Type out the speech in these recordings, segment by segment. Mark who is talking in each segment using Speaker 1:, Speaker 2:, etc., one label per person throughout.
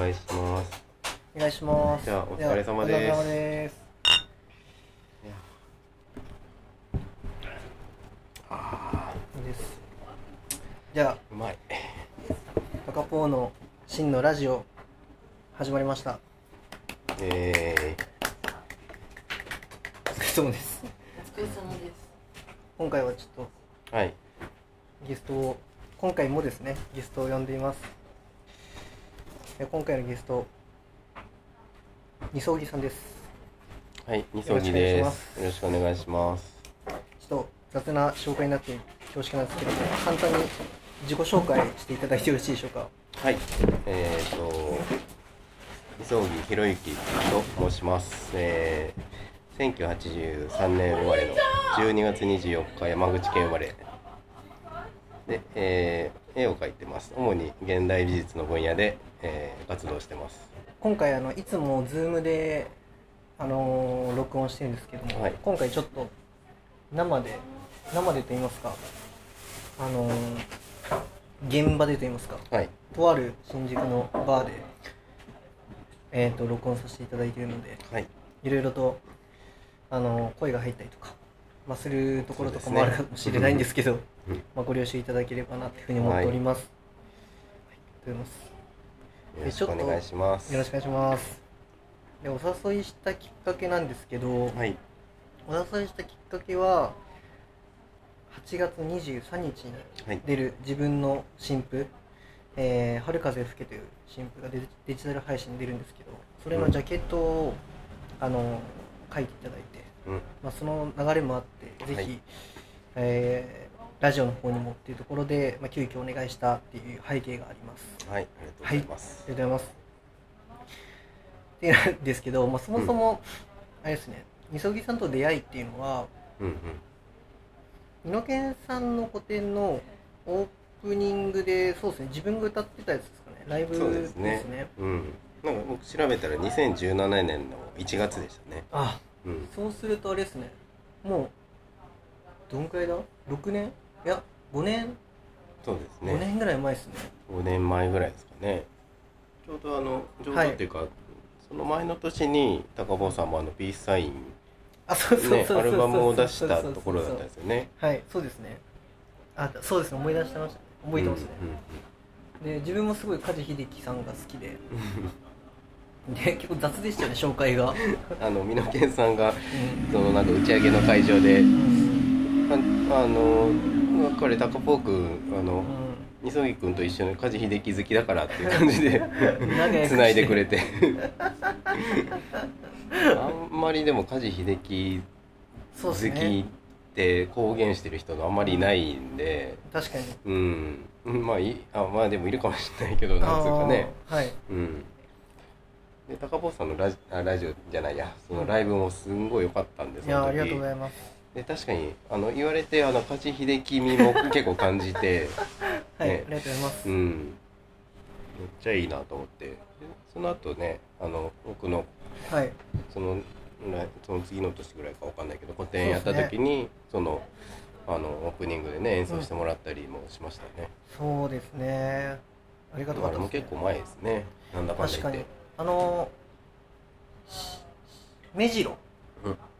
Speaker 1: 願いします。
Speaker 2: お願いします。
Speaker 1: じゃあお疲れ様です
Speaker 2: ではお疲れ様です
Speaker 1: あ
Speaker 2: です。じゃあ
Speaker 1: うまい。
Speaker 2: パカポーの真のラジオ始まりました。
Speaker 1: え
Speaker 2: お疲れ様です。
Speaker 3: お疲れ様です。
Speaker 2: 今回はちょっ
Speaker 1: ー、はい。
Speaker 2: とゲストを今回もですねゲストを呼んでいます。え今回のゲスト二葬儀さんです。
Speaker 1: はい二層木です。よろしくお願いします。
Speaker 2: ちょっと雑な紹介になって恐縮なんですけども簡単に自己紹介していただいてよろしいでしょうか？
Speaker 1: はいえーと二層木ひろゆきと申します。えー、1983年生まれの12月24日山口県生まれで、えー絵を描いてます。主に現代美術の分野で、えー活動してます。
Speaker 2: 今回あのいつも Zoom であのー録音してるんですけども、
Speaker 1: はい。
Speaker 2: 今回ちょっと生で生でと言いますかあのー現場でと言いますか
Speaker 1: はい。
Speaker 2: とある新宿のバーでえっ、と録音させていただいているので
Speaker 1: はい。
Speaker 2: いろいろとあのー声が入ったりとか、まあ、するところとかもあるかもしれないんですけど、
Speaker 1: う ん
Speaker 2: まあ、ご了承いただければなというふうに思っております、はい、とい。うことです
Speaker 1: よろしくお願いします。
Speaker 2: よろしくお願いします。でお誘いしたきっかけなんですけど、
Speaker 1: はい。
Speaker 2: お誘いしたきっかけは8月23日に
Speaker 1: はい。
Speaker 2: 出る自分の新譜「えー春風吹け」という新譜がデジデジタル配信に出るんですけどそれのジャケットを、あの書いていただいて、
Speaker 1: うん。
Speaker 2: まあ、その流れもあってぜひ、
Speaker 1: はい。
Speaker 2: えーラジオの方にもっていうところで、まあ、急遽お願いしたっていう背景があります
Speaker 1: はい、ありがとうございます。
Speaker 2: ありがとうございます。でなんですけど、まあ、そもそも、あれですね、みそぎさんと出会いっていうのは、
Speaker 1: うんうん。
Speaker 2: 美濃健さんの個展のオープニングで、そうですね、自分が歌ってたやつですかね、ライブで
Speaker 1: ですすね。
Speaker 2: ね。
Speaker 1: うん。なんか僕調べたら2017年の1月でしたね。
Speaker 2: あ
Speaker 1: うん。
Speaker 2: そうするとあれですね、もう、どんくらいだ ?6 年？いや、5年、
Speaker 1: そうです
Speaker 2: 5
Speaker 1: ね。
Speaker 2: 年ぐらい前ですね。
Speaker 1: 5年前ぐらいですかね。ちょうどあの、ちょうどっていうか、その前の年に高坊さんもあのピースサイン
Speaker 2: あ、そうそう
Speaker 1: アルバムを出したところだったんですよね。
Speaker 2: はい、そうですね。あ、そうですね、思い出してましたね。覚えてますね。で自分もすごい梶秀樹さんが好きでで結構雑でしたよね紹介が、
Speaker 1: うんうん。あの、美濃健さんが、
Speaker 2: うん
Speaker 1: そのなんか打ち上げの会場で、
Speaker 2: うん
Speaker 1: ああの、彼、タカポーク、あの、
Speaker 2: う
Speaker 1: みそぎくんと一緒に梶秀樹好きだからっていう感じで
Speaker 2: 仲良くして。
Speaker 1: 繋いでくれて。あんまりでも梶秀樹好きって公言してる人があんまりいないんで。
Speaker 2: 確かに。
Speaker 1: うん。まあいいあまあでもいるかもしれないけどなんつうかね。
Speaker 2: はい。
Speaker 1: うん。で高坊さんのラジあラジオじゃないや。そのライブもすんごい良かったんで
Speaker 2: い
Speaker 1: その時。
Speaker 2: やありがとうございます
Speaker 1: で確かにあの言われてあの梶秀樹味も結構感じて
Speaker 2: はい、
Speaker 1: ね。
Speaker 2: ありがとうございます、
Speaker 1: うん、めっちゃいいなと思って。でその後ねあの僕の
Speaker 2: はい。
Speaker 1: そのなその次の年ぐらいかわかんないけど個展やった時にそ,、のあのオープニングでね演奏してもらったりもしましたね、
Speaker 2: そうですね。ありがとうご
Speaker 1: あれも
Speaker 2: ざいます、
Speaker 1: 結構前ですね。なんだかんだ
Speaker 2: 確かに。
Speaker 1: 言って
Speaker 2: あのし目白。
Speaker 1: うん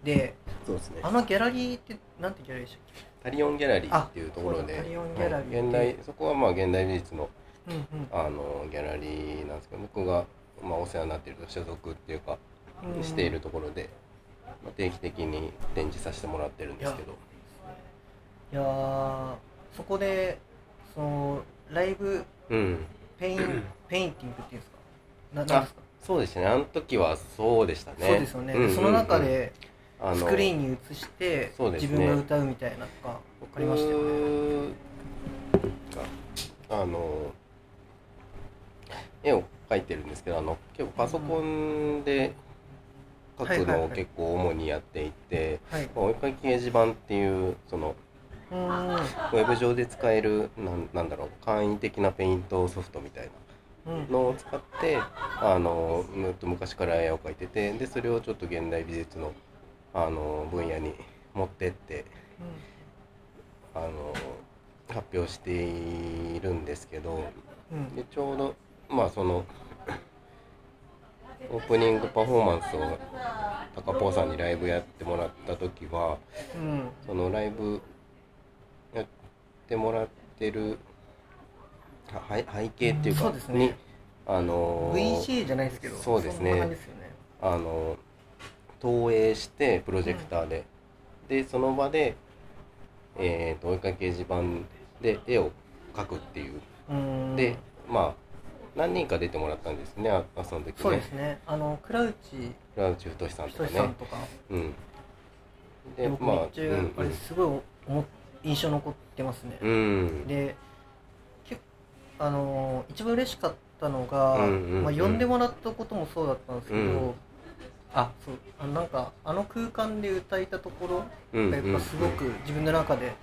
Speaker 2: で
Speaker 1: そうですね。
Speaker 2: あのギャラリーってなんてギャラリーでしたっ
Speaker 1: タリオンギャラリーっていうところで現代そこはまあ現代美術の
Speaker 2: けうん。
Speaker 1: あのギャラリーなんですけど僕が、まあ、お世話になっている所属っていうか
Speaker 2: うん。うん
Speaker 1: しているところで、まあ、定期的に展示させてもらってるんですけど。
Speaker 2: いやーそこでそのライブ
Speaker 1: うん。
Speaker 2: ペインペインティングっていうんですか？ななんですか？
Speaker 1: そうですね。あの時はそうでしたね。
Speaker 2: そうですよね、
Speaker 1: んうんうん。
Speaker 2: その中で
Speaker 1: あの
Speaker 2: スクリーンに映して
Speaker 1: そうですね。
Speaker 2: 自分が歌うみたいなのが分かりましたよね。
Speaker 1: あの絵を描いてるんですけどあの結構パソコンで描くのを結構主にやっていて、
Speaker 2: はい。
Speaker 1: まあお絵描き掲示板っていうそのウェブ上で使えるなんなんだろう簡易的なペイントソフトみたいな
Speaker 2: うん。
Speaker 1: のを使ってあのと昔から絵を描いててでそれをちょっと現代美術のあの分野に持ってってあの発表しているんですけど
Speaker 2: うん
Speaker 1: でちょうどまあそのオープニングパフォーマンスを高ポーさんにライブやってもらった時は
Speaker 2: うん
Speaker 1: そのライブやってもらってるは背背景っていうか
Speaker 2: そうですね。
Speaker 1: にあのー
Speaker 2: VJ じゃないですけど
Speaker 1: そうですね。
Speaker 2: ね。
Speaker 1: あの投影してプロジェクターで、でその場で、えー、と追いかけ掲示板で絵を描くっていう、
Speaker 2: うん。
Speaker 1: でまあ何人か出てもらったんですねああその時ね。
Speaker 2: そうですね。あのクラウチ
Speaker 1: 倉内太さん
Speaker 2: ひ
Speaker 1: とかね。
Speaker 2: としさんとか。
Speaker 1: うん。で
Speaker 2: で僕
Speaker 1: まあ
Speaker 2: めっちゃあれすごい思っ印象残ってますね、
Speaker 1: うん、うん。
Speaker 2: で結あのー一番嬉しかったのが、
Speaker 1: うんうんうん。
Speaker 2: まあ、呼んでもらったこともそうだったんですけど、
Speaker 1: うん
Speaker 2: あそうあのなんかあの空間で歌えたところ
Speaker 1: うん
Speaker 2: がやっぱすごく自分の中で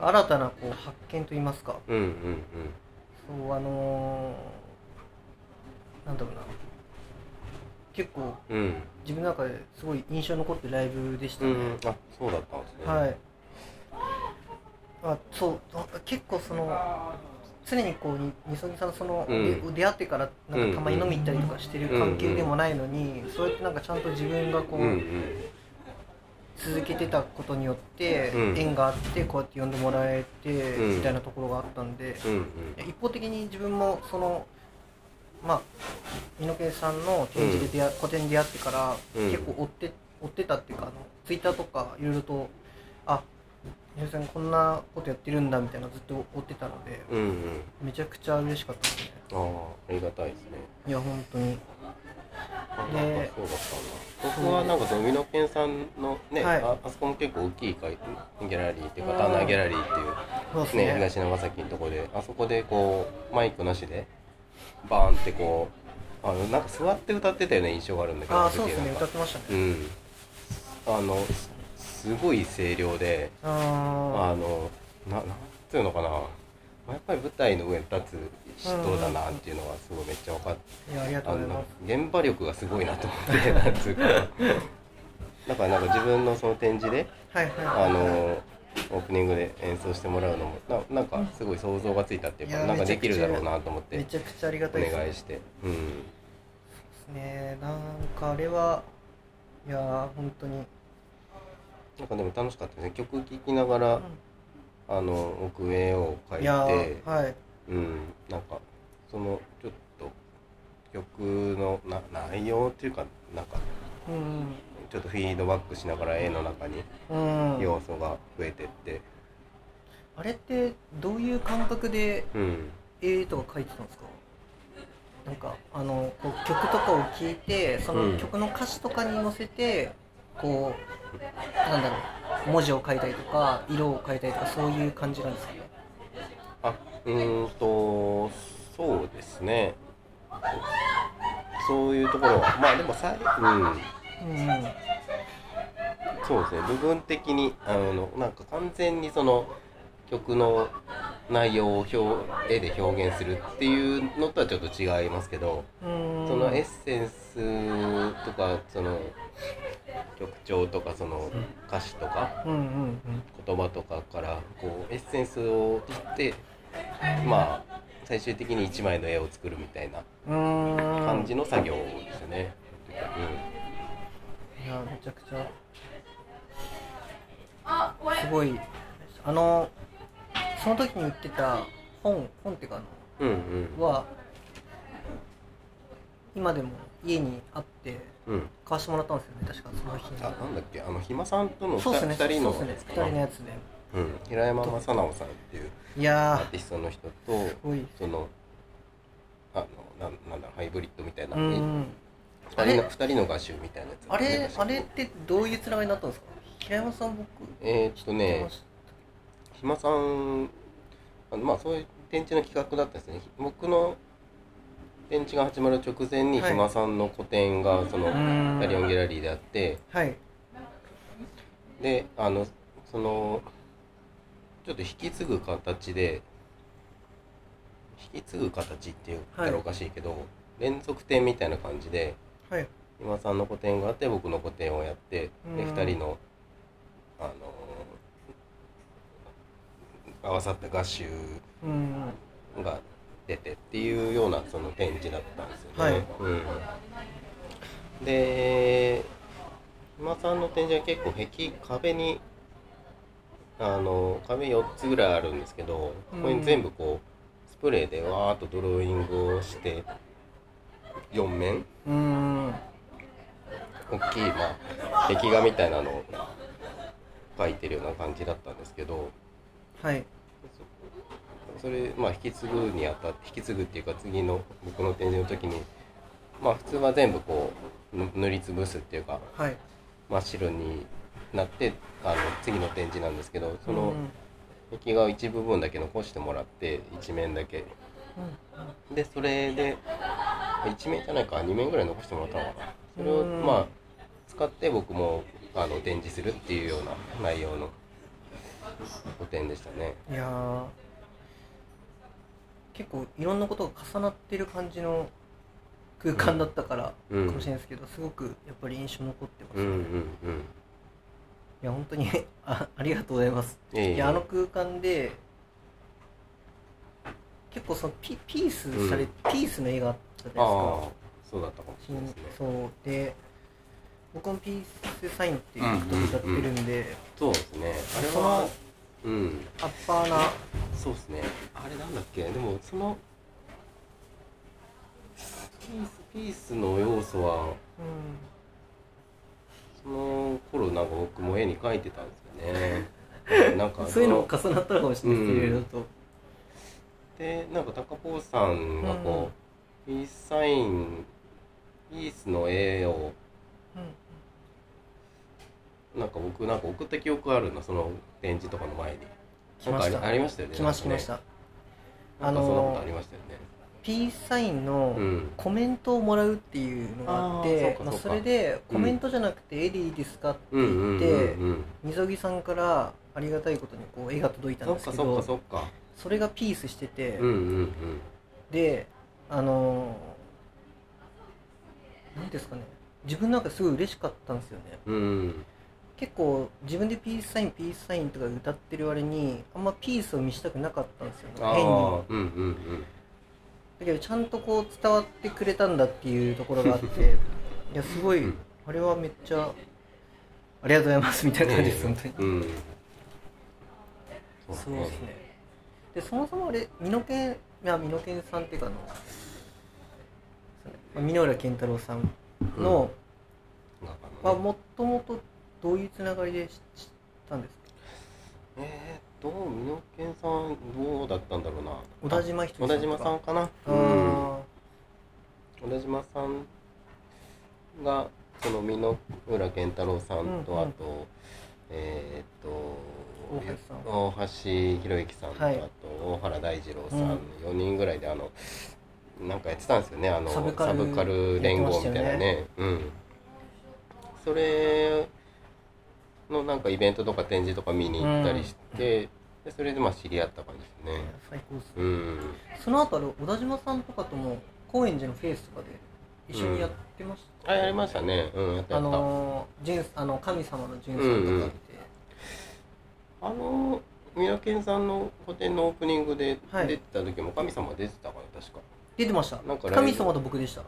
Speaker 2: 新たなこう発見といいますか。
Speaker 1: うんうん
Speaker 2: そうあのーなんだろうな。結構
Speaker 1: うん。うん
Speaker 2: 自分の中ですごい印象に残ってるライブでしたね、
Speaker 1: うん。あそうだったんですね。
Speaker 2: はい。あそうあ結構その常にこうにみそぎさんとその、
Speaker 1: うん。
Speaker 2: で出会ってからなんかたまに飲み行ったりとかしてる関係でもないのに、そうやってなんかちゃんと自分がこう、
Speaker 1: うんうん。
Speaker 2: 続けてたことによって、
Speaker 1: うん。
Speaker 2: 縁があってこうやって呼んでもらえて、
Speaker 1: うん。
Speaker 2: みたいなところがあったんで、
Speaker 1: うんうん。
Speaker 2: 一方的に自分もそのまあ美濃家さんの展示で出会、個展で出会ってから、
Speaker 1: うん。
Speaker 2: 結構追って追ってたっていうかあのツイッターとかいろいろとあ美濃家さんこんなことやってるんだみたいなのずっと追ってたので
Speaker 1: うんうん。
Speaker 2: めちゃくちゃ嬉しかったですね。
Speaker 1: ああありがたいですね。
Speaker 2: いや本当に。
Speaker 1: あ
Speaker 2: で
Speaker 1: そうだったんだ。僕はなんかその美濃健さんのね、
Speaker 2: はい。
Speaker 1: ああそこも結構大きい会ギャラリーっていうか
Speaker 2: うん
Speaker 1: ターナーギャラリーっていう
Speaker 2: ね。
Speaker 1: ね東長崎のとこであそこでこうマイクなしでバーンってこうあのなんか座って歌ってたような印象があるんだけど
Speaker 2: ああそうですね。歌ってましたね。
Speaker 1: うん。あのすすごい声量で
Speaker 2: あ
Speaker 1: あのななんていうのかな。やっぱり舞台の上に立つ人だなっていうのがすごいめっちゃ分かって
Speaker 2: うございます。
Speaker 1: 現場力がすごいなと思って なんつうか。だからなんか自分のその展示で
Speaker 2: はいはい。
Speaker 1: あのオープニングで演奏してもらうのもななんかすごい想像がついたっていうかなんかできるだろうなと思って
Speaker 2: めちゃくちゃありが
Speaker 1: お
Speaker 2: たいです
Speaker 1: 願いして。うん。
Speaker 2: ね。なんかあれはいやー本当に、
Speaker 1: なんかでも楽しかったですね。曲聴きながらあの奥絵を描いて
Speaker 2: ーはい。
Speaker 1: うん。なんかそのちょっと曲のな内容っていうかなんか
Speaker 2: うん
Speaker 1: ちょっとフィードバックしながら絵の中に
Speaker 2: うん。
Speaker 1: 要素が増えてって。
Speaker 2: あれってどういう感覚で
Speaker 1: うん。
Speaker 2: 絵とか描いてたんですか？なんかあのこう曲とかを聴いてその曲の歌詞とかに乗せてこうなんだろう文字を書いたりとか色を書いたりとかそういう感じなんですかね。
Speaker 1: あうーんとそうですね。そういうところはまあでもさいうん。
Speaker 2: うん
Speaker 1: そうですね。部分的にあのなんか完全にその曲の内容を表絵で表現するっていうのとはちょっと違いますけど、
Speaker 2: うん。
Speaker 1: そのエッセンスとかその曲調とかその歌詞とか
Speaker 2: うんうん
Speaker 1: 言葉とかからこうエッセンスを取ってまあ最終的に一枚の絵を作るみたいな感じの作業ですよね。
Speaker 2: いやめちゃくちゃ。すごい。あのその時に言ってた本本っていうかあ
Speaker 1: うん、うん。
Speaker 2: のは今でも家にあって買わしてもらったんですよね確かその日に。
Speaker 1: あなんだっけ？あのひまさんとの
Speaker 2: そうですね
Speaker 1: 2人の
Speaker 2: そうですね2
Speaker 1: やつかな？
Speaker 2: 人のやつで。
Speaker 1: うん、平山正直さんっていう
Speaker 2: いや
Speaker 1: アーティストの人とそのあのなんなんだハイブリッドみたいな、
Speaker 2: うん
Speaker 1: 二人の二人の画集みたいなやつ
Speaker 2: あれ？あれってどういうつながりになったんですか？平山さん僕
Speaker 1: えーっとね
Speaker 2: まし
Speaker 1: ひまさんあのまあそういう展示の企画だったんですね。僕の展示が始まる直前に
Speaker 2: はい。
Speaker 1: ひまさんの個展がその
Speaker 2: たうん。
Speaker 1: ダリオンギャラリーであって。
Speaker 2: はい。
Speaker 1: であのそのちょっと引き継ぐ形で引き継ぐ形って言ったらおかしいけど、連続展みたいな感じで
Speaker 2: はい。
Speaker 1: 今さんの個展があって僕の個展をやってで
Speaker 2: うん。
Speaker 1: 2人の、あのー合わさった画集
Speaker 2: うん。
Speaker 1: がててっていうようなその展示だったんですよね、
Speaker 2: はい。
Speaker 1: うん、で今さんの展示は結構壁壁にあの壁4つぐらいあるんですけどここに全部こうスプレーでわーっとドローイングをして4面？
Speaker 2: うーん。
Speaker 1: 大きい、まあ、壁画みたいなのを描いてるような感じだったんですけど
Speaker 2: はい
Speaker 1: それ、まあ、引き継ぐにあたって引き継ぐっていうか次の僕の展示の時にまあ普通は全部こうぬ塗りつぶすっていうか
Speaker 2: はい。
Speaker 1: 真っ白になってあの次の展示なんですけどその
Speaker 2: うん
Speaker 1: 壁画を一部分だけ残してもらって一面だけ。
Speaker 2: うん
Speaker 1: でそれで1面じゃないか2面ぐらい残してもらったのかな。それを
Speaker 2: うん。
Speaker 1: まあ使って僕もあの展示するっていうような内容の個展でしたね。
Speaker 2: いやー結構いろんなことが重なってる感じの空間だったから
Speaker 1: うん。
Speaker 2: かもしれないですけど、すごくやっぱり印象残ってます、
Speaker 1: うんうんうん
Speaker 2: いや本当に あありがとうございます。
Speaker 1: いえいえ
Speaker 2: いやあの空間で結構そのピピースされ、
Speaker 1: うん。
Speaker 2: ピースの映画あったじゃ
Speaker 1: あ
Speaker 2: ないですか。
Speaker 1: あそうだったかもしれないですね。
Speaker 2: そうで僕もピースサインっていう曲を歌ってるんで、
Speaker 1: そうですね。あれはうん。
Speaker 2: アッパーな。
Speaker 1: そうですね。あれなんだっけ？でもそのピースピースの要素は
Speaker 2: う
Speaker 1: その頃なんか僕も絵に描いてたんですよね。なんか
Speaker 2: ん、そういうの
Speaker 1: そ
Speaker 2: 重なったのかもしれないですけれどと、
Speaker 1: でなんか高坊さんがこう、ピースサインピースの絵をなんか僕なんか送った記憶あるなその展示とかの前に。
Speaker 2: 来ました。
Speaker 1: ありましたよね？
Speaker 2: 来ました来ました。
Speaker 1: なんかそんなこ
Speaker 2: あの
Speaker 1: とありましたよね。
Speaker 2: ピースサインの
Speaker 1: うん。
Speaker 2: コメントをもらうっていうのがあって
Speaker 1: そうか
Speaker 2: まあ、
Speaker 1: そ
Speaker 2: れでコメントじゃなくて絵でいいですかって
Speaker 1: うんうん
Speaker 2: 言って、
Speaker 1: うんうん。
Speaker 2: みそぎさんからありがたいことにこう絵が届いたん
Speaker 1: そっかそっ
Speaker 2: ですけど
Speaker 1: かそっか。
Speaker 2: それがピースしてて、
Speaker 1: うんうん
Speaker 2: であのーなんですかね。自分なんかすごい嬉しかったんですよね。
Speaker 1: うんうん
Speaker 2: 結構自分でピースサインピースサインとか歌ってる割にあんまピースを見したくなかったんですよね変に。
Speaker 1: うんうん
Speaker 2: だけどちゃんとこう伝わってくれたんだっていうところがあって いやすごい、
Speaker 1: うん。
Speaker 2: あれはめっちゃありがとうございますみたいな感じです、本当に。
Speaker 1: うん。
Speaker 2: そうですね。でそもそもあれ美濃健いや美濃健さんっていうかあのそうねまあ箕浦健太郎さんの、はもともとどういうつながりで知知ったんですか？
Speaker 1: えー、っと美濃健さんどうだったんだろうな。
Speaker 2: 小田島ひと
Speaker 1: 小田島さんかな。
Speaker 2: あ
Speaker 1: うん。
Speaker 2: ー
Speaker 1: 小田島さんがその箕浦健太郎さんと、
Speaker 2: うんうん。
Speaker 1: あとえーっと
Speaker 2: 大橋さん。
Speaker 1: 大橋博之さんと、
Speaker 2: はい。
Speaker 1: あと大原大二郎さん、
Speaker 2: うん。
Speaker 1: 4人ぐらいであのなんかやってたんですよねあの
Speaker 2: サブカル
Speaker 1: 連合みたいな
Speaker 2: やってま
Speaker 1: ね。うん。それのなんかイベントとか展示とか見に行ったりして、でそれでまあ知り合った感じですね。
Speaker 2: 最高です。
Speaker 1: うん。
Speaker 2: その後あれ小田島さんとかとも高円寺のフェイスとかで一緒にやってました、
Speaker 1: あやりましたね。うんやったや
Speaker 2: あのーあの神様のジュンさんとか見て、
Speaker 1: あの三宅さんの個展のオープニングで
Speaker 2: はい。
Speaker 1: 出てた時も神様出てたかな確か。
Speaker 2: 出てました。
Speaker 1: なんか
Speaker 2: 神様と僕でした。い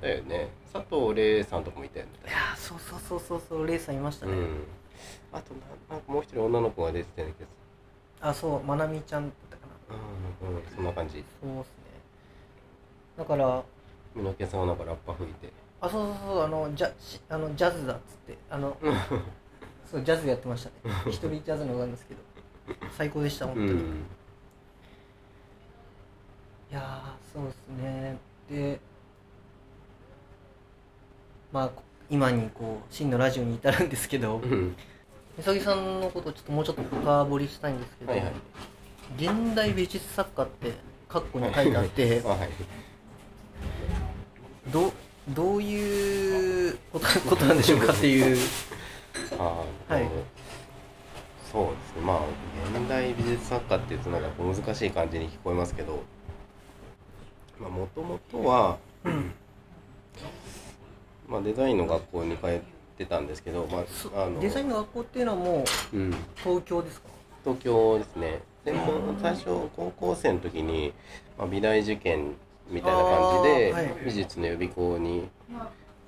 Speaker 1: だよね。佐藤玲さんとかもいたよね。
Speaker 2: やーそうそうそうそうそうレイさんいましたね、
Speaker 1: うんあとななんかもう一人女の子が出てたような気がす
Speaker 2: あそうまなみちゃんだったかな。
Speaker 1: るうんうんそんな感じ。
Speaker 2: そうですね。だから
Speaker 1: 三宅さんはなんかラッパ吹いて。
Speaker 2: あそうそうそうあのジャしあのジャズだっつってあの そうジャズやってましたね。一人ジャズのなんですけど。最高でした本当に、い
Speaker 1: うん。
Speaker 2: やーそうですね。でまあ今にこう真のラジオに至るんですけど。
Speaker 1: うん
Speaker 2: みさぎさんのことちょっともうちょっと深掘りしたいんですけど、
Speaker 1: はいはい。
Speaker 2: 現代美術作家って括弧に書いてあって
Speaker 1: あはい。
Speaker 2: どどういうことなんでしょうかっていう。
Speaker 1: あー
Speaker 2: はい。
Speaker 1: そうですね。まあ現代美術作家っていうとなんか難しい感じに聞こえますけどまあもともとは、まあ、デザインの学校に通ってたんですけど、ま
Speaker 2: そ
Speaker 1: あ、あの
Speaker 2: デザインの学校っていうのはもう
Speaker 1: うん、
Speaker 2: 東京ですか？
Speaker 1: 東京ですね。でも最初高校生の時に、まあ、美大受験みたいな感じで、
Speaker 2: はい。
Speaker 1: 美術の予備校に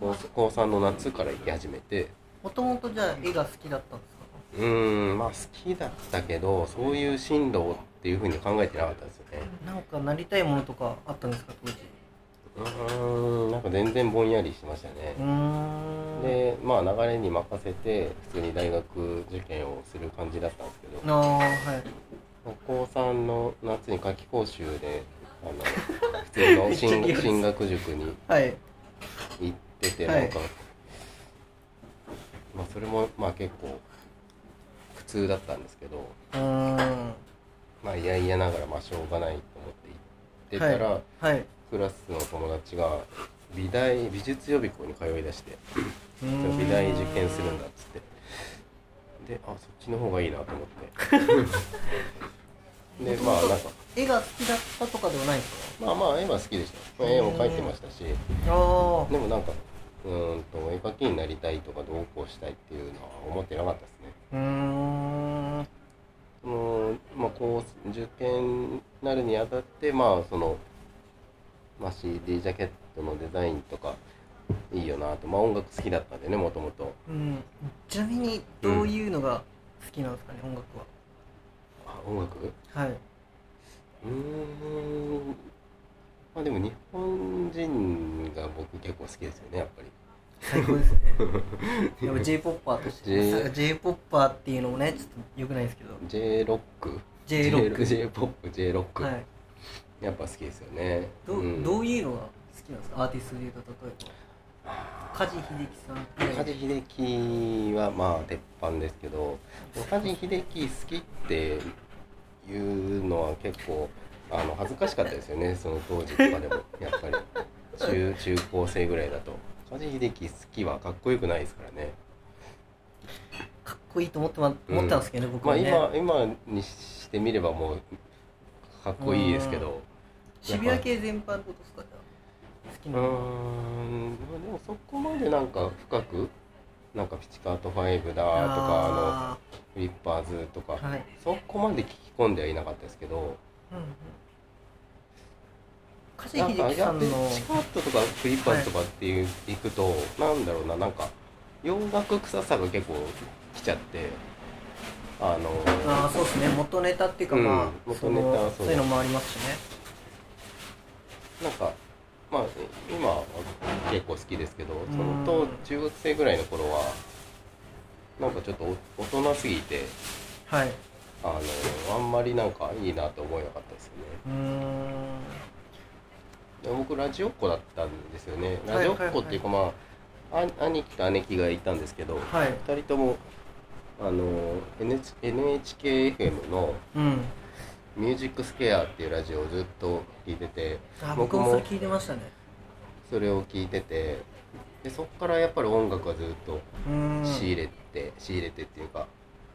Speaker 1: 高高3の夏から行き始めて。
Speaker 2: もともとじゃあ絵が好きだったんですか？
Speaker 1: うーんまあ好きだったけどそういう進路っていうふうに考えてなかったですよね。
Speaker 2: なんかなりたいものとかあったんですか当時？
Speaker 1: うーんなんか全然ぼんやりしてましたね。
Speaker 2: うーん
Speaker 1: でまあ流れに任せて普通に大学受験をする感じだったんですけど。
Speaker 2: ああはい。
Speaker 1: 高3の夏に夏期講習であの 普通の進進学塾に
Speaker 2: はい。
Speaker 1: 行ってて
Speaker 2: はい。
Speaker 1: なんか、まあそれもまあ結構苦痛だったんですけど。
Speaker 2: うーん。
Speaker 1: まあ嫌々ながらまあしょうがないと思って行ってたら、
Speaker 2: はい。
Speaker 1: クラスの友達が美大美術予備校に通いだして美大受験するんだっつって。であそっちの方がいいなと思って。でまあなんか。
Speaker 2: 絵が好きだったとかではないです
Speaker 1: まあまあ絵は好きでした、まあ、絵も描いてましたし。でもなんかうーんと絵描きになりたいとかどうこうしたいっていうのは思ってなかったですね。
Speaker 2: あうーん。
Speaker 1: そのまあこう受験になるにあたってまあその、まあ、CD ジャケットのデザインとかいいよなと。まあ音楽好きだったんでねもともと。
Speaker 2: うん。ちなみにどういうのが好きなんですかね、音楽
Speaker 1: あ音楽？
Speaker 2: ははい。う
Speaker 1: ーん。まあでも日本人が僕結構好きですよねやっぱり。
Speaker 2: 最高ですね。でも j p o p ーとして
Speaker 1: J-
Speaker 2: j p o p ーっていうのもねちょっとよくないですけど。
Speaker 1: J ロック
Speaker 2: ？J ロック。
Speaker 1: J ポップ？J ロック、
Speaker 2: はい。
Speaker 1: やっぱ好きですよね。
Speaker 2: どう,、
Speaker 1: ん。
Speaker 2: どういうのが好きなんですか？アーティストでいうと例えば。梶秀樹さん。
Speaker 1: 梶秀樹はまあ鉄板ですけど梶秀樹好きっていうのは結構あの恥ずかしかったですよね。その当時とかでもやっぱり。中中高生ぐらいだと。梶秀樹好きはかっこよくないですからね。
Speaker 2: かっこいいと思って,、ま、
Speaker 1: うん。
Speaker 2: 思ったんですけど、僕
Speaker 1: まあ
Speaker 2: はね、
Speaker 1: 今今にしてみればもうかっこいいですけど。
Speaker 2: 渋谷系全般ってことですか？じゃあ好き
Speaker 1: うん。まあでもそこまでなんか深くなんかピチカート5だとかあの
Speaker 2: あ
Speaker 1: フリッパーズとか、
Speaker 2: ーはい、
Speaker 1: そこまで聞き込んではいなかったですけど
Speaker 2: うんうん、
Speaker 1: ピチカートとかフリッパーズとかっていう、行くとなんだろうななんか洋楽臭さが結構来ちゃってあの
Speaker 2: ああそうですね。元ネタっていうか、
Speaker 1: うん。
Speaker 2: まあ
Speaker 1: 元ネタ
Speaker 2: そ
Speaker 1: う
Speaker 2: いうのもありますしね。
Speaker 1: なんかまあ今は結構好きですけどその
Speaker 2: うん
Speaker 1: 当中学生ぐらいの頃はなんかちょっとお大人すぎて
Speaker 2: はい。
Speaker 1: あのあんまりなんかいいなと思えなかったですよね。
Speaker 2: うーん。
Speaker 1: で僕ラジオっ子だったんですよね。
Speaker 2: はい
Speaker 1: ラジオっ子っていうかまあ、あ兄貴と姉貴がいたんですけど、
Speaker 2: はい。
Speaker 1: 2人ともあの NHKFM の
Speaker 2: うん「
Speaker 1: ミュージックスケア」っていうラジオをずっと聞いてて
Speaker 2: あ僕もそれ聞いてましたね。
Speaker 1: それを聞いててでそっからやっぱり音楽はずっと仕入れて、仕入れてっていうか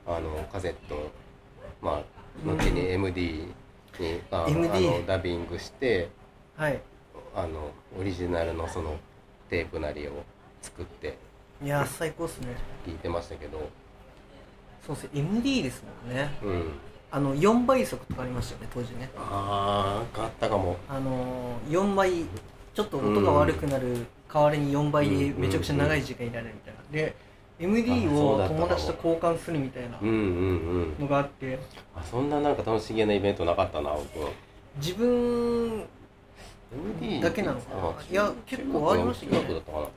Speaker 1: あのカセットまあ
Speaker 2: うん。
Speaker 1: 後に MD にあ
Speaker 2: MD
Speaker 1: あのダビングして
Speaker 2: はい。
Speaker 1: あのオリジナルのそのテープなりを作って
Speaker 2: いや最高っすね。
Speaker 1: 聞いてましたけど。
Speaker 2: そうっす。MD ですもんね。
Speaker 1: うん
Speaker 2: あの4倍速とかありましたよね当時ね。
Speaker 1: ああ変わったかも。
Speaker 2: あのー、4倍ちょっと音が悪くなる代わりに4倍でめちゃくちゃ長い時間いられるみたいな。で MD を友達と交換するみたいな。のがあって。
Speaker 1: あそんななんか楽しげなイベントなかったな僕。は
Speaker 2: 自分だけなのかな。
Speaker 1: あ
Speaker 2: いや結構ありましたけど
Speaker 1: 中学だったかな。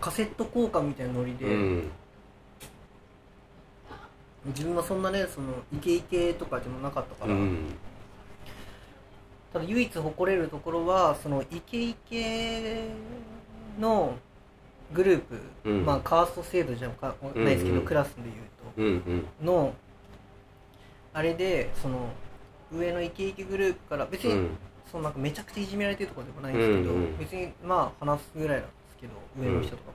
Speaker 2: カセット交換みたいなノリで、
Speaker 1: うん
Speaker 2: 自分はそんなねそのイケイケとかでもなかったから、
Speaker 1: うん。
Speaker 2: ただ唯一誇れるところはそのイケイケのグループ、
Speaker 1: うん。
Speaker 2: まあカースト制度じゃないですけど、
Speaker 1: うんうん。
Speaker 2: クラスで言う
Speaker 1: うんうん。
Speaker 2: とのあれでその上のイケイケグループから別に、
Speaker 1: うん。
Speaker 2: そのなんかめちゃくちゃいじめられてるとかでもないんですけど、
Speaker 1: うんうん
Speaker 2: 別にまあ話すぐらいなんですけど上の人とかも、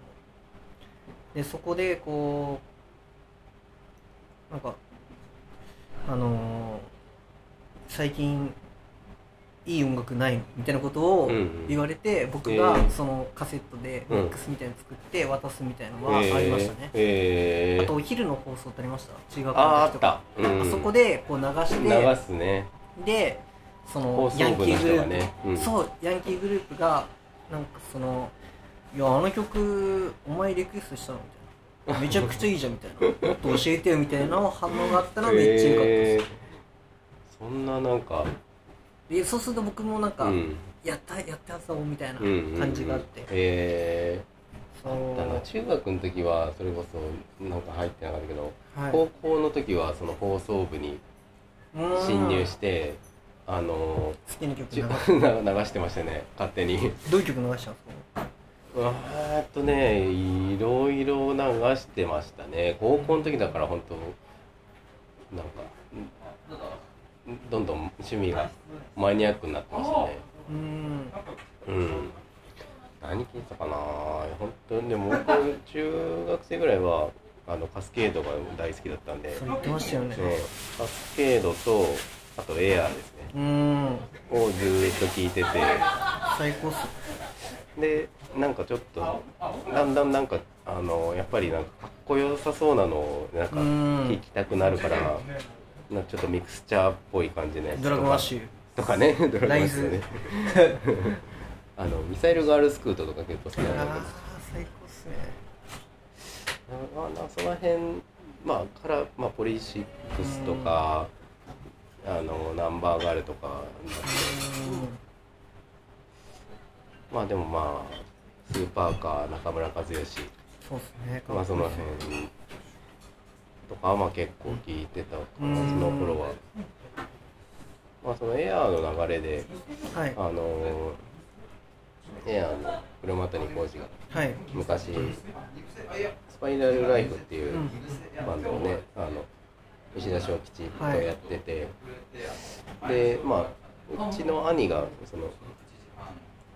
Speaker 2: でそこでこうなんかあのー最近いい音楽ないの？みたいなことを
Speaker 1: うんうん。
Speaker 2: 言われて、僕
Speaker 1: えー。
Speaker 2: がそのカセットで
Speaker 1: うん。
Speaker 2: ミックスみたいなの作って渡すみたいなのはありましたね、
Speaker 1: えー、
Speaker 2: あとお昼の放送ってありました？中学校の時とか。
Speaker 1: た、うん、
Speaker 2: あそこでこう流して
Speaker 1: 流すね。
Speaker 2: でそ
Speaker 1: 放
Speaker 2: のヤンキーグループ、
Speaker 1: がね、うん、
Speaker 2: そうヤンキーグループがなんかその「いやあの曲お前リクエストしたの?」みたいな「めちゃくちゃいいじゃん」みたいな「もっと教えてよ」みたいな反応があったのめっちゃ良かったです、
Speaker 1: えーそんななんか、
Speaker 2: でそうすると僕もなんか、
Speaker 1: うん、
Speaker 2: やったやったぞみたいな
Speaker 1: うんうんうん。
Speaker 2: 感じがあって、
Speaker 1: え
Speaker 2: そう。
Speaker 1: ー、だな中学の時はそれこそなんか入ってなかったけど、
Speaker 2: はい。
Speaker 1: 高校の時はその放送部に
Speaker 2: うん
Speaker 1: 侵入して、あの
Speaker 2: 好きな曲
Speaker 1: ち
Speaker 2: 流
Speaker 1: 流してましたね勝手に。
Speaker 2: どういう曲流したんですか？
Speaker 1: えーっとねいろいろ流してましたね。高校の時だから本当なんかんどんどん趣味がマニアックになってましたね。
Speaker 2: うん。
Speaker 1: うん。何聞いてたかな。本当にでも僕中学生ぐらいはあのカスケードが大好きだったんで、ね、
Speaker 2: そう言ってましたよね。
Speaker 1: カスケードとあとエアーですね。
Speaker 2: うん。
Speaker 1: をずーっと聞いてて。
Speaker 2: 最高っす
Speaker 1: でなんかちょっとだんだんなんかあのやっぱりなんかかっこよさそうなのをなんか
Speaker 2: うん。
Speaker 1: 聞きたくなるからなちょっとミクスチャーっぽい感じのやつ
Speaker 2: ドラゴンアッシュ。
Speaker 1: とかね。ドラゴンアッシュね。あのミサイルガールスクートとか結構好きなんだけど。
Speaker 2: ああ最高っすね。
Speaker 1: ななその辺まあから、まあ、ポリシックスとか、あのナンバーガールとかまあでもまあスーパーカー中村和義。
Speaker 2: そうっすね。
Speaker 1: まあその辺とかはまあ結構聞いてたかな
Speaker 2: うん。
Speaker 1: その頃は。まあそのエアーの流れで
Speaker 2: はい。
Speaker 1: あのエアーの車谷浩二が
Speaker 2: はい。
Speaker 1: 昔スパイラルライフっていう
Speaker 2: うん。
Speaker 1: バンドをねあの石田小吉とやってて、でまあうちの兄がその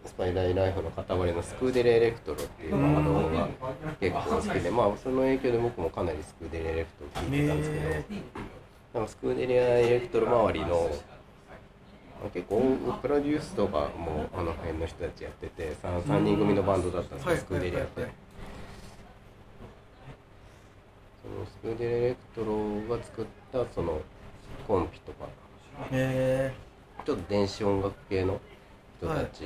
Speaker 1: スパイラルライフの片割れのスクーデリアエレクトロっていうバンドが結構好きでまあその影響で僕もかなりスクーデリアエレクトロ聴いてたんですけど、
Speaker 2: へ
Speaker 1: なんかスクーデリアエレクトロ周りの結構プロデュースとかもあの辺の人たちやってて 3, 3人組のバンドだったんですよ、
Speaker 2: はい
Speaker 1: スクーデリアって、
Speaker 2: はいはい
Speaker 1: そのスクーデレエレクトロが作ったそのコンピとか
Speaker 2: へ
Speaker 1: ちょっと電子音楽系の人たち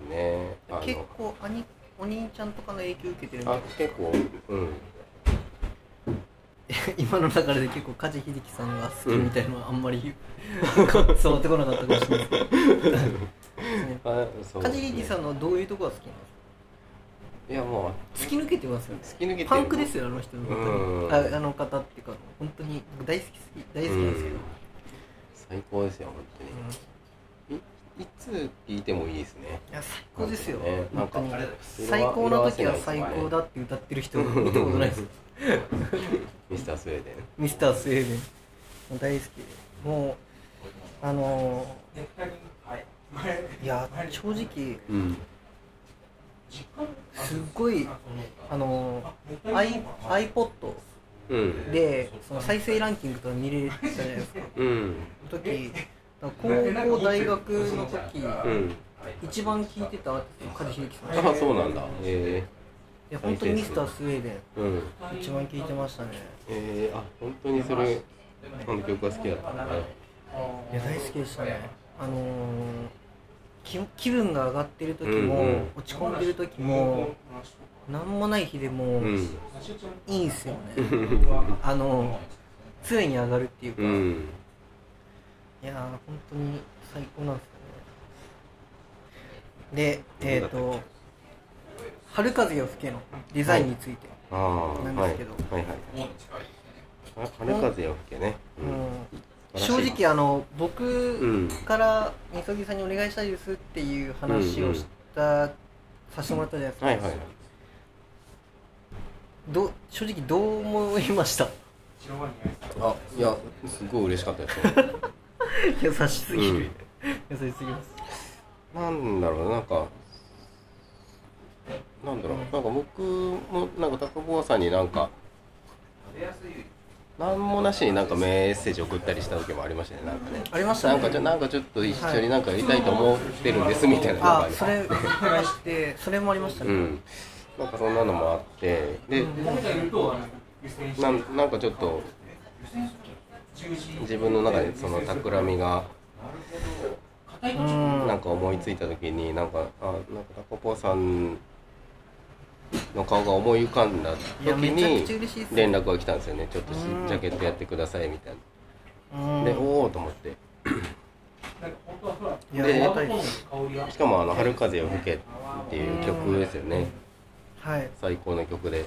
Speaker 1: ですね、
Speaker 2: 結
Speaker 1: の
Speaker 2: 構兄お兄ちゃんとかの影響受けてるみた
Speaker 1: あ
Speaker 2: い
Speaker 1: 結構うん。
Speaker 2: 今の流れで結構梶秀樹さんが好きみたいなのはあんまり 伝わってこなかったかもしれないですけど梶秀樹さんのどういうとこが好きなんですか？
Speaker 1: いやもう
Speaker 2: 突き抜けてますよね。
Speaker 1: 突き抜けてる。
Speaker 2: パンクですよあの人の。当にああの方っていうか本当に僕大好き大好きなんですけど、
Speaker 1: 最高ですよ本当にいいつ聞いてもいいですね。
Speaker 2: いや最高ですよ、
Speaker 1: ねなんか
Speaker 2: 本当に。
Speaker 1: 色
Speaker 2: 最高の時は最高だって歌ってる人見たことないです。
Speaker 1: ミスタースウェーデン。
Speaker 2: ミスタースウェーデン。大好きで。もうあのー、い。や正直
Speaker 1: うん。
Speaker 2: すっごいあのー、I iPod
Speaker 1: うん。
Speaker 2: でその再生ランキングとか見れたじゃないですか。
Speaker 1: うん。
Speaker 2: 時高校大学の時、
Speaker 1: うん。
Speaker 2: 一番聴いてたアーティスト梶秀樹さん。
Speaker 1: あそうなんだ。え
Speaker 2: いや本当にミスタースウェーデン
Speaker 1: えうん。
Speaker 2: 一番聴いてましたね。
Speaker 1: えー、あ本当にそれこの曲が好きだった。んだね
Speaker 2: い。や大好きでしたね。あのー、気気分が上がってる時も、
Speaker 1: うんうん。
Speaker 2: 落ち込んでる時も何もない日でも、
Speaker 1: うん。
Speaker 2: いいんすよね。あのー、常に上がるっていうか、
Speaker 1: うん
Speaker 2: いやー本当に最高なんですよね。でえっ、ー、と「春風よ吹け」のデザインについて、
Speaker 1: ああ
Speaker 2: なんですけど。
Speaker 1: はい。はいはい。あ春風よ吹けね。
Speaker 2: うん。正直あの僕、
Speaker 1: うん。
Speaker 2: からみそぎさんにお願いしたいですっていう話をした、させてもらったじゃないですか、
Speaker 1: はいはい
Speaker 2: どう正直どう思いました？
Speaker 1: あいやすごい嬉しかったですよ
Speaker 2: 優しすぎる、
Speaker 1: うん。
Speaker 2: 優しすぎます。
Speaker 1: なんだろうなんかなんだろう。なんか僕もなんか高坊さんになんか何もなしになんかメッセージ送ったりした時もありましたねなんかね。
Speaker 2: ありましたね。
Speaker 1: なんかちょなんかちょっと一緒になんかやりたいと思ってるんですみたいなのが
Speaker 2: あそれしてそれもありましたね、
Speaker 1: うん。なんかそんなのもあって。でなんなんかちょっと自分の中でその企みが
Speaker 2: うん。
Speaker 1: なんか思いついた時になんかあなんかタコポさんの顔が思い浮かんだ時に連絡が来たんですよね。ちょっとジャケットやってくださいみたい
Speaker 2: うん。
Speaker 1: なでおおと思って。でしかもあの「春風よ吹け」っていう曲ですよね。
Speaker 2: はい。
Speaker 1: 最高の曲で。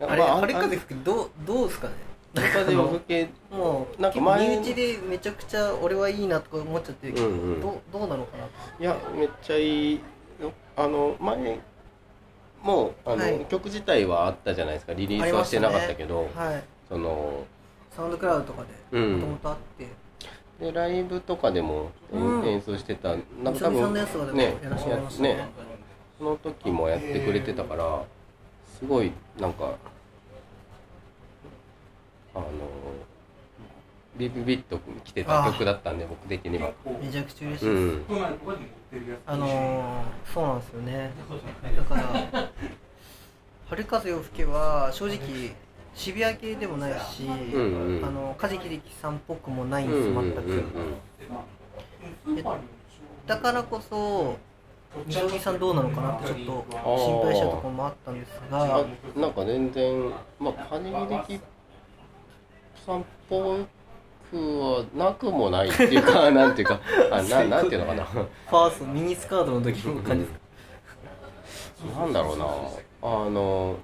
Speaker 2: あれ
Speaker 1: ま
Speaker 2: 春風吹くどうどうですかね？
Speaker 1: 春風よ吹け
Speaker 2: もう
Speaker 1: なんか前
Speaker 2: 身内でめちゃくちゃ俺はいいなとか思っちゃってるけど、
Speaker 1: うんうん。
Speaker 2: どうどうなのかない
Speaker 1: やめっちゃいい。よあの前もうあの、
Speaker 2: はい。
Speaker 1: 曲自体はあったじゃないですか。リリースはしてなかったけど
Speaker 2: はい。
Speaker 1: その
Speaker 2: サウンドクラウドとかで
Speaker 1: うん。
Speaker 2: もともとあって、
Speaker 1: でライブとかでも演,、
Speaker 2: うん。
Speaker 1: 演奏してた。なん
Speaker 2: かでも
Speaker 1: ね。
Speaker 2: ね
Speaker 1: ね。その時もやってくれてたからすごいなんかあのビビビッと来てた曲だったんで僕的には。
Speaker 2: めちゃくちゃ嬉しいです、
Speaker 1: うん。
Speaker 2: あのー、そうなんですよね。だから「春風を吹け」は正直渋谷系でもないし、
Speaker 1: うんうん。
Speaker 2: あの梶木力さんっぽくもないんです
Speaker 1: うんうん
Speaker 2: 全く、だからこそみそぎさんどうなのかなってちょっと心配したところもあったんですが。
Speaker 1: あなんか全然まあパニギさんっぽくはなくもないっていうか なんていうかあななんていうのかな。
Speaker 2: ファーストミニスカートの時の感じですか、
Speaker 1: なんだろうな。あの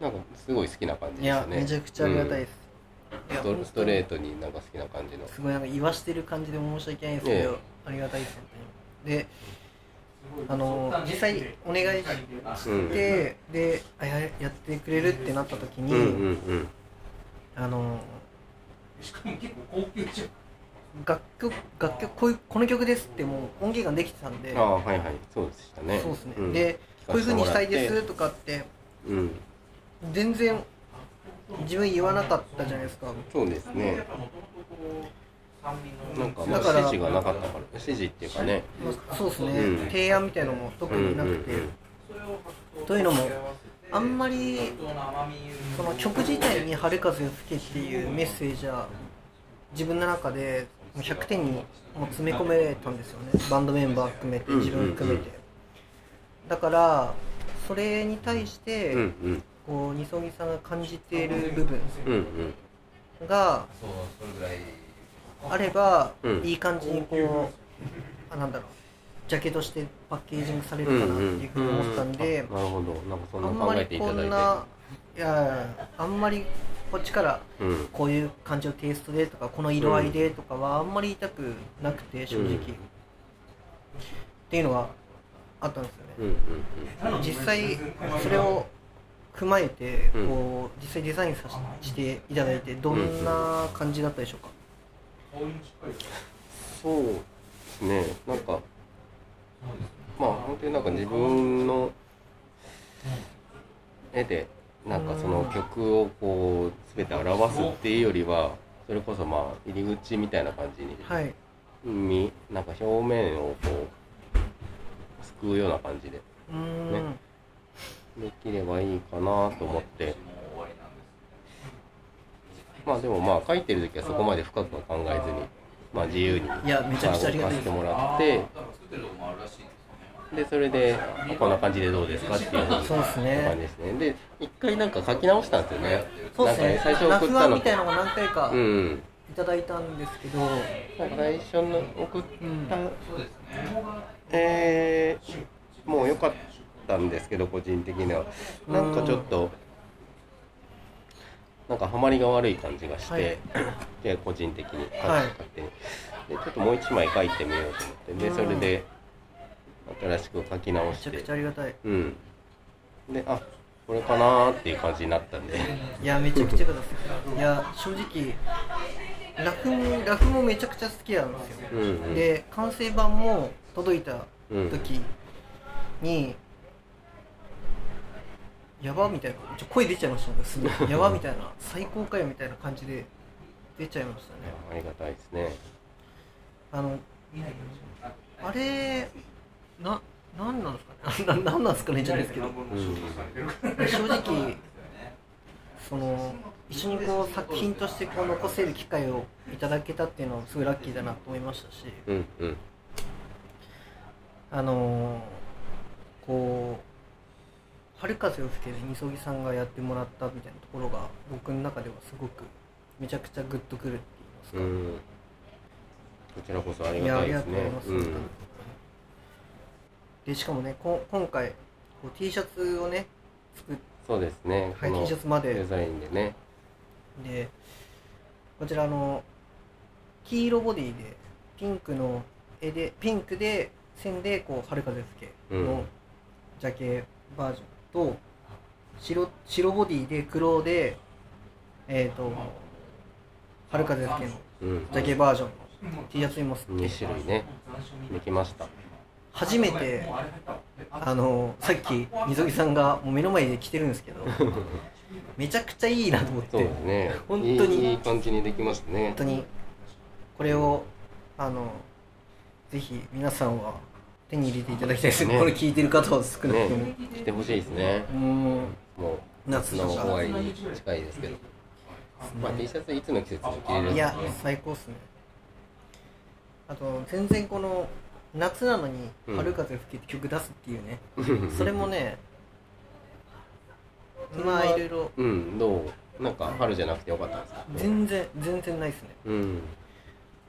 Speaker 1: なんかすごい好きな感じでしたね。
Speaker 2: めちゃくちゃありがたいです、いや
Speaker 1: ストストレートになんか好きな感じの。
Speaker 2: すごいなんか言わしてる感じで申し訳ないんですけど、
Speaker 1: え。
Speaker 2: ありがたいです本当に。であの実際お願いして、
Speaker 1: うん。
Speaker 2: であややってくれるってなった時に、
Speaker 1: うんうんうん。
Speaker 2: あの楽曲楽曲こういうこの曲ですってもう音源ができてたんで
Speaker 1: ああはいはい。そうでしたね。
Speaker 2: そうですね、
Speaker 1: ん。
Speaker 2: でこういう風にしたいですとかって
Speaker 1: うん。
Speaker 2: 全然自分言わなかったじゃないですか。
Speaker 1: そうですねなんかまあ
Speaker 2: だから
Speaker 1: 指示がなかったから指示っていうかね。
Speaker 2: まあそうですね、
Speaker 1: うん。
Speaker 2: 提案みたいのも特になくて、というのもあんまりその曲自体に「春風を吹け」っていうメッセージは自分の中でもう100点にもう詰め込めたんですよね。バンドメンバー含めて自分含めて、だからそれに対して、
Speaker 1: うんうん。
Speaker 2: こう二曽木さんが感じている部分
Speaker 1: うんうん。
Speaker 2: があれば、
Speaker 1: うん。
Speaker 2: いい感じにこうあなんだろうジャケとしてパッケージングされるかなっていうふうに思ったんで、
Speaker 1: なるほど。なんかそん
Speaker 2: あ
Speaker 1: なん考
Speaker 2: まりこ
Speaker 1: えていただい
Speaker 2: んないやいやあんまりこっちから
Speaker 1: てうん。
Speaker 2: こういう感じのテイストでとかこの色合いでとかはあんまり言いたくなくて正直、
Speaker 1: うん
Speaker 2: っていうのがあったんですよね。
Speaker 1: うんうん
Speaker 2: 実際それを踏まえて
Speaker 1: うん。
Speaker 2: こう実際デザインさしていただいてどんな感じだったでしょうか、
Speaker 1: そうですね。なんかまあ本当になんか自分の絵でなんかその曲をこう全て表すっていうよりはそれこそまあ入り口みたいな感じに
Speaker 2: はい。
Speaker 1: みなんか表面をこうすくうような感じで。ね。できればいいかなと思ってまあでもまあ書いてる時はそこまで深くは考えずにまあ自由に
Speaker 2: いやめちゃくちゃありがたい
Speaker 1: てもらってでそれでこんな感じでどうですかっていうふうに
Speaker 2: そうですね。
Speaker 1: 感じですね。で一回なんか書き直したんですよね。
Speaker 2: そうですね。
Speaker 1: 最初送ったの
Speaker 2: みたいなのも何回か
Speaker 1: うん
Speaker 2: いただいたんですけど、
Speaker 1: 最初の送っ
Speaker 2: うん。
Speaker 1: た、えーもう良かったんですけど個人的には。なんかちょっとなんかハマりが悪い感じがして、で個人的に勝手にでちょっともう一枚書いてみようと思ってでそれで新しく書き直して。
Speaker 2: めちゃくちゃありがたい。
Speaker 1: うん。であこれかなーっていう感じになったんで。
Speaker 2: いやめちゃくちゃ良かったですいや正直ラフもラフもめちゃくちゃ好きなんですよ、
Speaker 1: うんうん。
Speaker 2: で完成版も届いた時に、やばみたいなちょ声出ちゃいましたねすごい。やばみたいな最高かよみたいな感じで出ちゃいましたね。
Speaker 1: ありがたいですね。
Speaker 2: あのあれななんなんですかね？ななんなんですかね？じゃないですけど。
Speaker 1: うん。
Speaker 2: 正直その一緒にこう作品としてこう残せる機会をいただけたっていうのはすごいラッキーだなと思いましたし。
Speaker 1: うんうん。
Speaker 2: あのーこう「春風を吹け」でみそぎさんがやってもらったみたいなところが僕の中ではすごくめちゃくちゃグッとくるって言いますか、
Speaker 1: うん。こちらこそありがたいですね。
Speaker 2: うございます、
Speaker 1: うん。
Speaker 2: でしかもねこ今回こう T シャツをね作っ
Speaker 1: そうですね。
Speaker 2: はい T シャツまで。
Speaker 1: デザインでね。
Speaker 2: てこちらあの黄色ボディでピンクの絵でピンクで線でこう「春風吹け」
Speaker 1: うん。
Speaker 2: のジャケバージョンと白白ボディで黒でえっ、と「春風吹け」の
Speaker 1: うん。
Speaker 2: ジャケバージョンの T シャツにも
Speaker 1: 2種類ね。できました。
Speaker 2: 初めてあのさっき溝木さんがもう目の前で着てるんですけど めちゃくちゃいいなと思って
Speaker 1: そうですね。
Speaker 2: 本当に。
Speaker 1: いいいい感じにできましたね。
Speaker 2: 本当に。これをあのぜひ皆さんは手に入れていただきたいですね。
Speaker 1: ね
Speaker 2: これ聞いてる方は少なくとも、
Speaker 1: ね。来てほしいですね。
Speaker 2: うん。
Speaker 1: もう夏の終わりに近いですけど。まあ T シャツいつの季節も着れるんで。
Speaker 2: いや
Speaker 1: ね
Speaker 2: 最高っすね。あと全然この夏なのに「
Speaker 1: うん。
Speaker 2: 春風吹け」って曲出すっていうね、それもねまあいろいろ。
Speaker 1: うんどう？なんか春じゃなくてよかったんですか？
Speaker 2: 全然全然ないっすね。
Speaker 1: うん。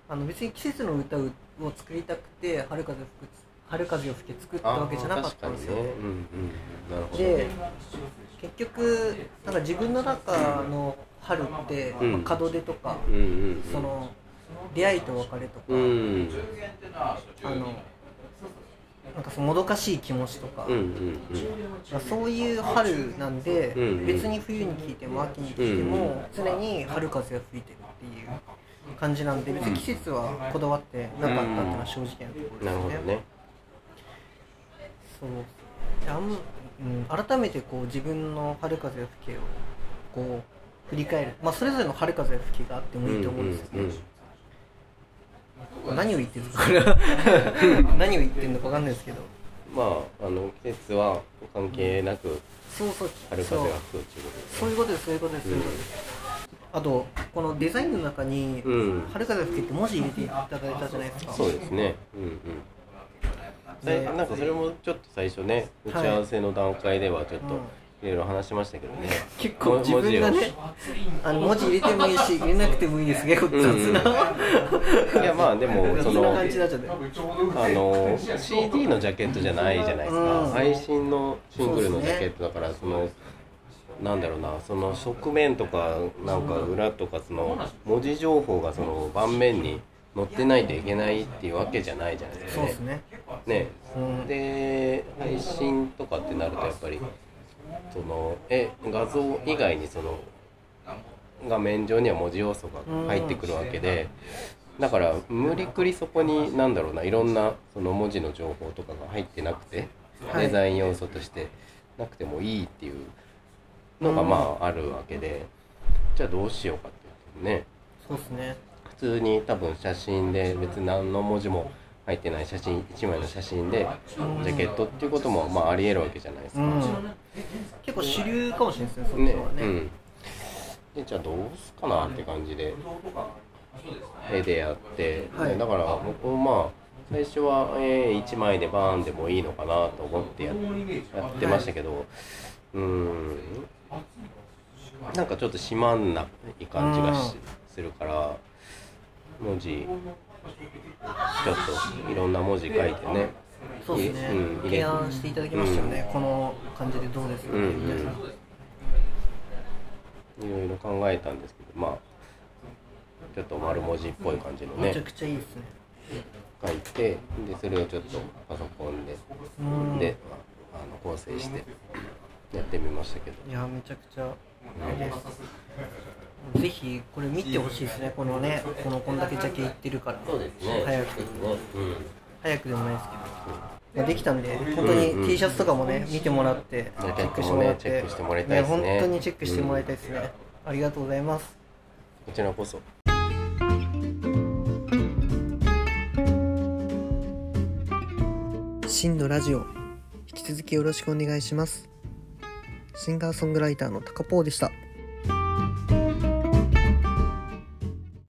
Speaker 2: あの別に季節の歌を作りたくて春風吹く春風を吹け作ったわけじゃなかったんですよ、
Speaker 1: ね。うんうん
Speaker 2: で結局なんか自分の中の春って、
Speaker 1: うん。
Speaker 2: まあ門出とか、
Speaker 1: うんうんうん。
Speaker 2: その出会いと別れとか、
Speaker 1: うん。
Speaker 2: あのなんかそのもどかしい気持ちとか、
Speaker 1: うんうん
Speaker 2: まあそういう春なんで、
Speaker 1: うんうん。
Speaker 2: 別に冬に聴いても秋に聴いても、常に春風が吹いてるっていう感じなんで別に季節はこだわってなかったっていうのは正直なところですね。そうあん、うん、改めてこう自分の春風吹けをこう振り返る、まあ、それぞれの春風吹けがあってもいいと思うんですけど、
Speaker 1: うんうん
Speaker 2: 何を言ってるんですか。何を言ってるのか 分かんないですけど。
Speaker 1: まああの季節は関係なく
Speaker 2: そうそう。
Speaker 1: 春
Speaker 2: そう
Speaker 1: 風が吹くっていうことです
Speaker 2: そういうことですそういうことです、そういうことです。あとこのデザインの中に
Speaker 1: うん「
Speaker 2: 春風吹け」って文字入れていただいたじゃないですか。
Speaker 1: そうですね。うんうん
Speaker 2: で
Speaker 1: でなんかそれもちょっと最初ね打ち合わせの段階ではちょっと
Speaker 2: うん。
Speaker 1: いろいろ話しましたけどね、
Speaker 2: 結構自分がねあの文字入れてもいいし 入れなくてもいいです結構雑な、
Speaker 1: いやまあでもそのあの CD のジャケットじゃないじゃないですか、
Speaker 2: うん。
Speaker 1: 配信のシングルのジャケットだからそのなんだろうなその側面とかなんか裏とかその文字情報がその盤面に載ってないといけないっていうわけじゃないじゃないですか。
Speaker 2: そうですね。
Speaker 1: ね。
Speaker 2: うん。
Speaker 1: で配信とかってなるとやっぱりそのえ画像以外にその画面上には文字要素が入ってくるわけでだから無理くりそこになんだろうないろんなその文字の情報とかが入ってなくて
Speaker 2: はい。
Speaker 1: デザイン要素としてなくてもいいっていうのがまああるわけで。じゃあどうしようかっていうとね。
Speaker 2: そうですね。
Speaker 1: 普通に多分写真で別に何の文字も入ってない写真1枚の写真でジャケットっていうこともまあありえるわけじゃないですか。
Speaker 2: うん。結構主流かもしれないですね
Speaker 1: ね
Speaker 2: ね
Speaker 1: うん、でじゃあどうすかなって感じで。絵でやって、
Speaker 2: はい。
Speaker 1: ねだから僕もまあ最初は絵1枚でバーンでもいいのかなと思ってややってましたけど、うーん。なんかちょっと締まんない感じがしするから文字ちょっといろんな文字書いてね。
Speaker 2: そうですね、
Speaker 1: うん
Speaker 2: 提案していただきましたよね、この感じでどうですか？ね、
Speaker 1: うん。うん。いろいろ考えたんですけどまあちょっと丸文字っぽい感じのね。
Speaker 2: めちゃくちゃいいですね。
Speaker 1: 書いてでそれをちょっとパソコンで
Speaker 2: うん。
Speaker 1: であの構成してやってみましたけど。
Speaker 2: いやめちゃくちゃあれですぜひこれ見てほしいですね。このねこのこんだけジャケいってるから。
Speaker 1: そうですね。
Speaker 2: 早く。
Speaker 1: ねうん。
Speaker 2: 早くでもないですけど。まあできたんで本当に T シャツとかもね見てもらってチェックしてもらって。
Speaker 1: チェックしてもらいたいですね。
Speaker 2: 本当にチェックしてもらいたいですね、ありがとうございます。
Speaker 1: こちらこそ。
Speaker 2: 真のラジオ引き続きよろしくお願いします。シンガーソングライターのタカポーでした